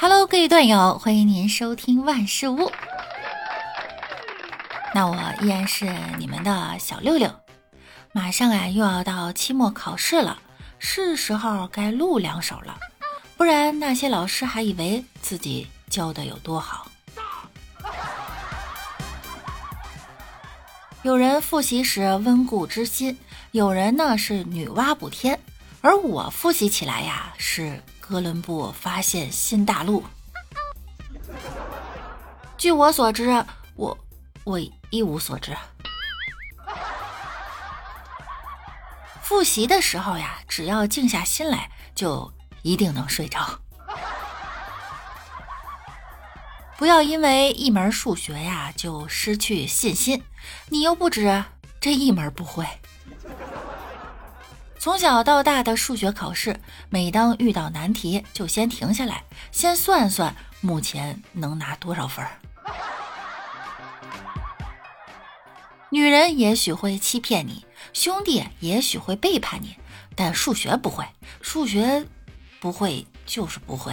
Hello，各位段友，欢迎您收听万事屋。那我依然是你们的小六六。马上啊，又要到期末考试了，是时候该录两手了，不然那些老师还以为自己教的有多好。有人复习时温故知新，有人呢是女娲补天，而我复习起来呀是哥伦布发现新大陆。据我所知，我我一无所知。复习的时候呀，只要静下心来，就一定能睡着。不要因为一门数学呀就失去信心，你又不止这一门不会。从小到大的数学考试，每当遇到难题，就先停下来，先算算目前能拿多少分。女人也许会欺骗你，兄弟也许会背叛你，但数学不会，数学不会就是不会。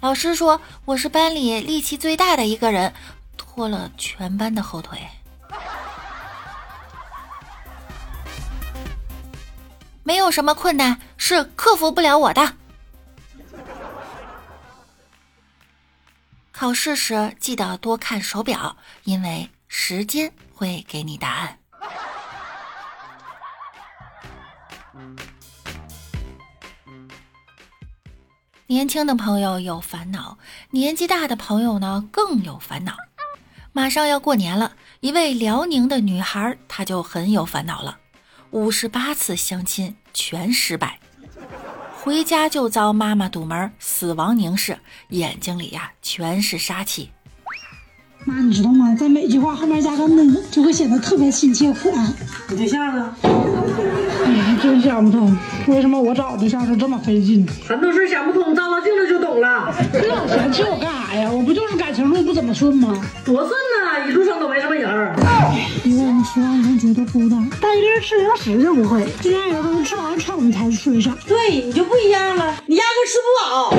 老师说我是班里力气最大的一个人，拖了全班的后腿。没有什么困难是克服不了我的。考试时记得多看手表，因为时间会给你答案。年轻的朋友有烦恼，年纪大的朋友呢更有烦恼。马上要过年了，一位辽宁的女孩，她就很有烦恼了。五十八次相亲全失败，回家就遭妈妈堵门，死亡凝视，眼睛里呀全是杀气。妈，你知道吗？在每句话后面加个呢，就会显得特别亲切可爱。你对象呢？哎，真想不通，为什么我找对象是这么费劲？很多事想不通，照照镜子就懂了。你老嫌弃我干啥呀？我不就是感情路不怎么顺吗？多顺呐，一路上都没什么人儿。一个人吃饭能觉得孤单，但一个人吃零食就不会。竟然有人吃完撑才睡上。对你就不一样了，你压根吃不饱。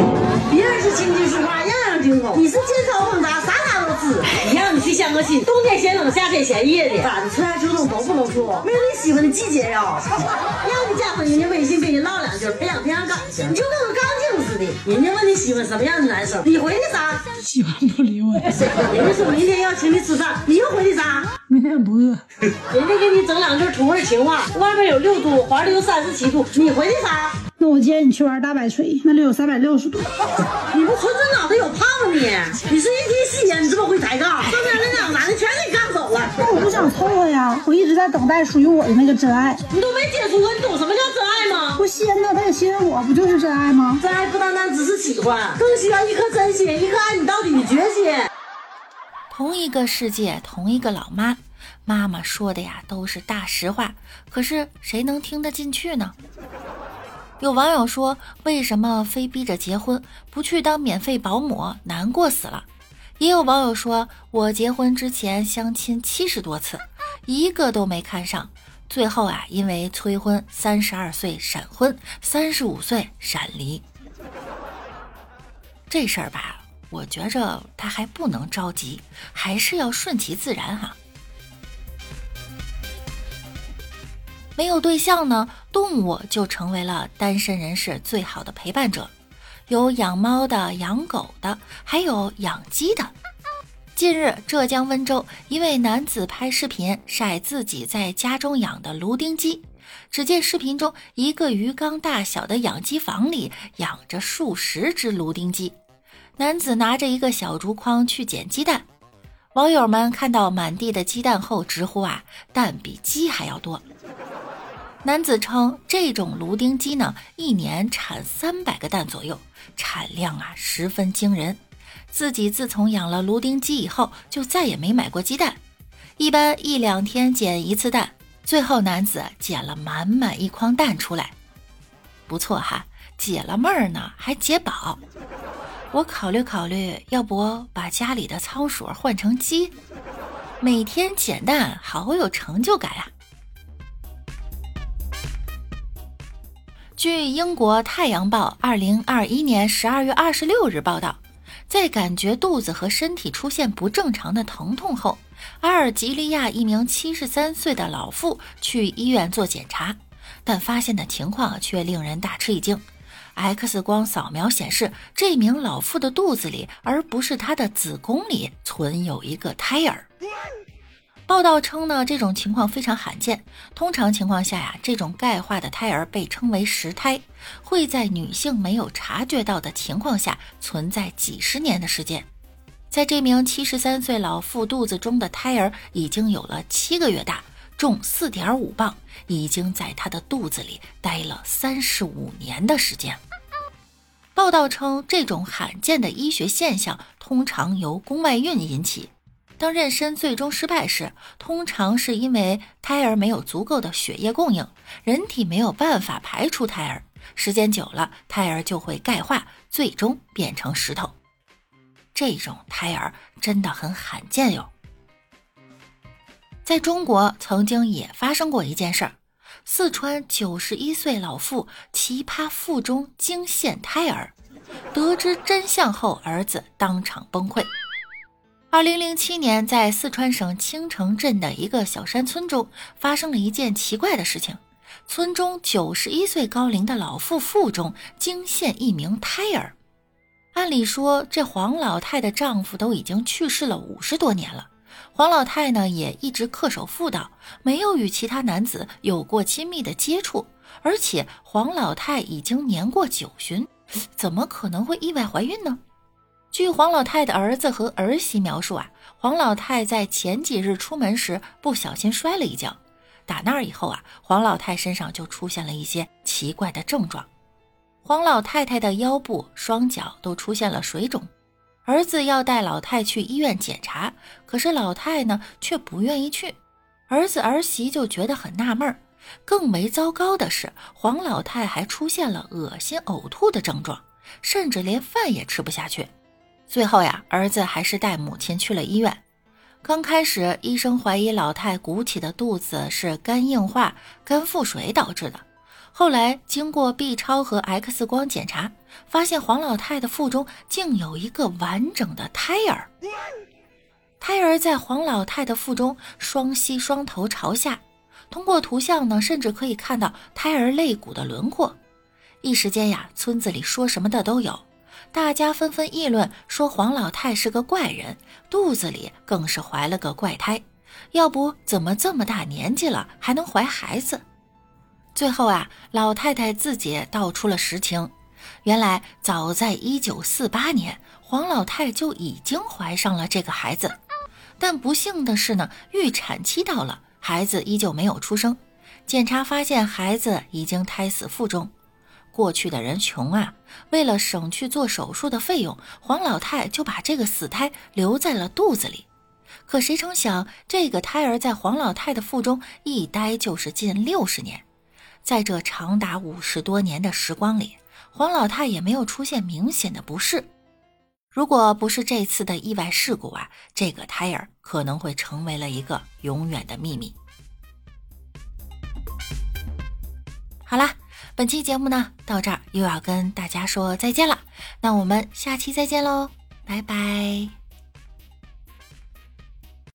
别人是琴棋书画样样精通，你是煎炒烹炸啥啥都吃。相个亲，冬天嫌冷，夏天嫌热的，咋的？春夏秋冬都不能处，没有你喜欢的季节呀。让你加上人家微信，跟人唠两句，培养培养感情。你就跟个钢筋似的，人家问你喜欢什么样的男生，你回的啥？喜欢不理我。人家说明天要请你吃饭，你又回的啥？明天不饿。人家给你整两句土味情话，外面有六度，环里有三十七度，你回的啥？那我建议你去玩大摆锤，那里有三百六十度。你不纯纯脑袋有泡吗你？你是一提吸烟，你这么会抬杠，想凑合呀，我一直在等待属于我的那个真爱。你都没接触过，你懂什么叫真爱吗？我吸引他，他也吸引我，不就是真爱吗？真爱不单单只是喜欢，更需要一颗真心，一颗爱你到底的决心。同一个世界，同一个老妈，妈妈说的呀都是大实话，可是谁能听得进去呢？有网友说：“为什么非逼着结婚，不去当免费保姆？难过死了。”也有网友说：“我结婚之前相亲七十多次，一个都没看上，最后啊，因为催婚，三十二岁闪婚，三十五岁闪离。”这事儿吧，我觉着他还不能着急，还是要顺其自然哈。没有对象呢，动物就成为了单身人士最好的陪伴者。有养猫的，养狗的，还有养鸡的。近日，浙江温州一位男子拍视频晒自己在家中养的芦丁鸡。只见视频中，一个鱼缸大小的养鸡房里养着数十只芦丁鸡。男子拿着一个小竹筐去捡鸡蛋。网友们看到满地的鸡蛋后，直呼啊，蛋比鸡还要多。男子称，这种芦丁鸡呢，一年产三百个蛋左右，产量啊十分惊人。自己自从养了芦丁鸡以后，就再也没买过鸡蛋，一般一两天捡一次蛋。最后，男子捡了满满一筐蛋出来，不错哈，解了闷儿呢，还解饱。我考虑考虑，要不把家里的仓鼠换成鸡，每天捡蛋，好有成就感啊！据英国《太阳报》二零二一年十二月二十六日报道，在感觉肚子和身体出现不正常的疼痛后，阿尔及利亚一名七十三岁的老妇去医院做检查，但发现的情况却令人大吃一惊。X 光扫描显示，这名老妇的肚子里，而不是她的子宫里，存有一个胎儿。报道称呢，这种情况非常罕见。通常情况下呀，这种钙化的胎儿被称为实胎，会在女性没有察觉到的情况下存在几十年的时间。在这名七十三岁老妇肚子中的胎儿已经有了七个月大，重四点五磅，已经在她的肚子里待了三十五年的时间。报道称，这种罕见的医学现象通常由宫外孕引起。当妊娠最终失败时，通常是因为胎儿没有足够的血液供应，人体没有办法排出胎儿。时间久了，胎儿就会钙化，最终变成石头。这种胎儿真的很罕见哟。在中国，曾经也发生过一件事儿：四川九十一岁老妇奇葩腹中惊现胎儿，得知真相后，儿子当场崩溃。二零零七年，在四川省青城镇的一个小山村中，发生了一件奇怪的事情。村中九十一岁高龄的老妇腹中惊现一名胎儿。按理说，这黄老太的丈夫都已经去世了五十多年了，黄老太呢也一直恪守妇道，没有与其他男子有过亲密的接触，而且黄老太已经年过九旬，怎么可能会意外怀孕呢？据黄老太的儿子和儿媳描述啊，黄老太在前几日出门时不小心摔了一跤，打那儿以后啊，黄老太身上就出现了一些奇怪的症状。黄老太太的腰部、双脚都出现了水肿，儿子要带老太去医院检查，可是老太呢却不愿意去，儿子儿媳就觉得很纳闷儿。更为糟糕的是，黄老太还出现了恶心、呕吐的症状，甚至连饭也吃不下去。最后呀，儿子还是带母亲去了医院。刚开始，医生怀疑老太鼓起的肚子是肝硬化、肝腹水导致的。后来经过 B 超和 X 光检查，发现黄老太的腹中竟有一个完整的胎儿。胎儿在黄老太的腹中，双膝双头朝下。通过图像呢，甚至可以看到胎儿肋骨的轮廓。一时间呀，村子里说什么的都有。大家纷纷议论说黄老太是个怪人，肚子里更是怀了个怪胎。要不怎么这么大年纪了还能怀孩子？最后啊，老太太自己道出了实情：原来早在1948年，黄老太就已经怀上了这个孩子，但不幸的是呢，预产期到了，孩子依旧没有出生。检查发现孩子已经胎死腹中。过去的人穷啊，为了省去做手术的费用，黄老太就把这个死胎留在了肚子里。可谁成想，这个胎儿在黄老太的腹中一待就是近六十年，在这长达五十多年的时光里，黄老太也没有出现明显的不适。如果不是这次的意外事故啊，这个胎儿可能会成为了一个永远的秘密。好啦。本期节目呢，到这儿又要跟大家说再见了。那我们下期再见喽，拜拜。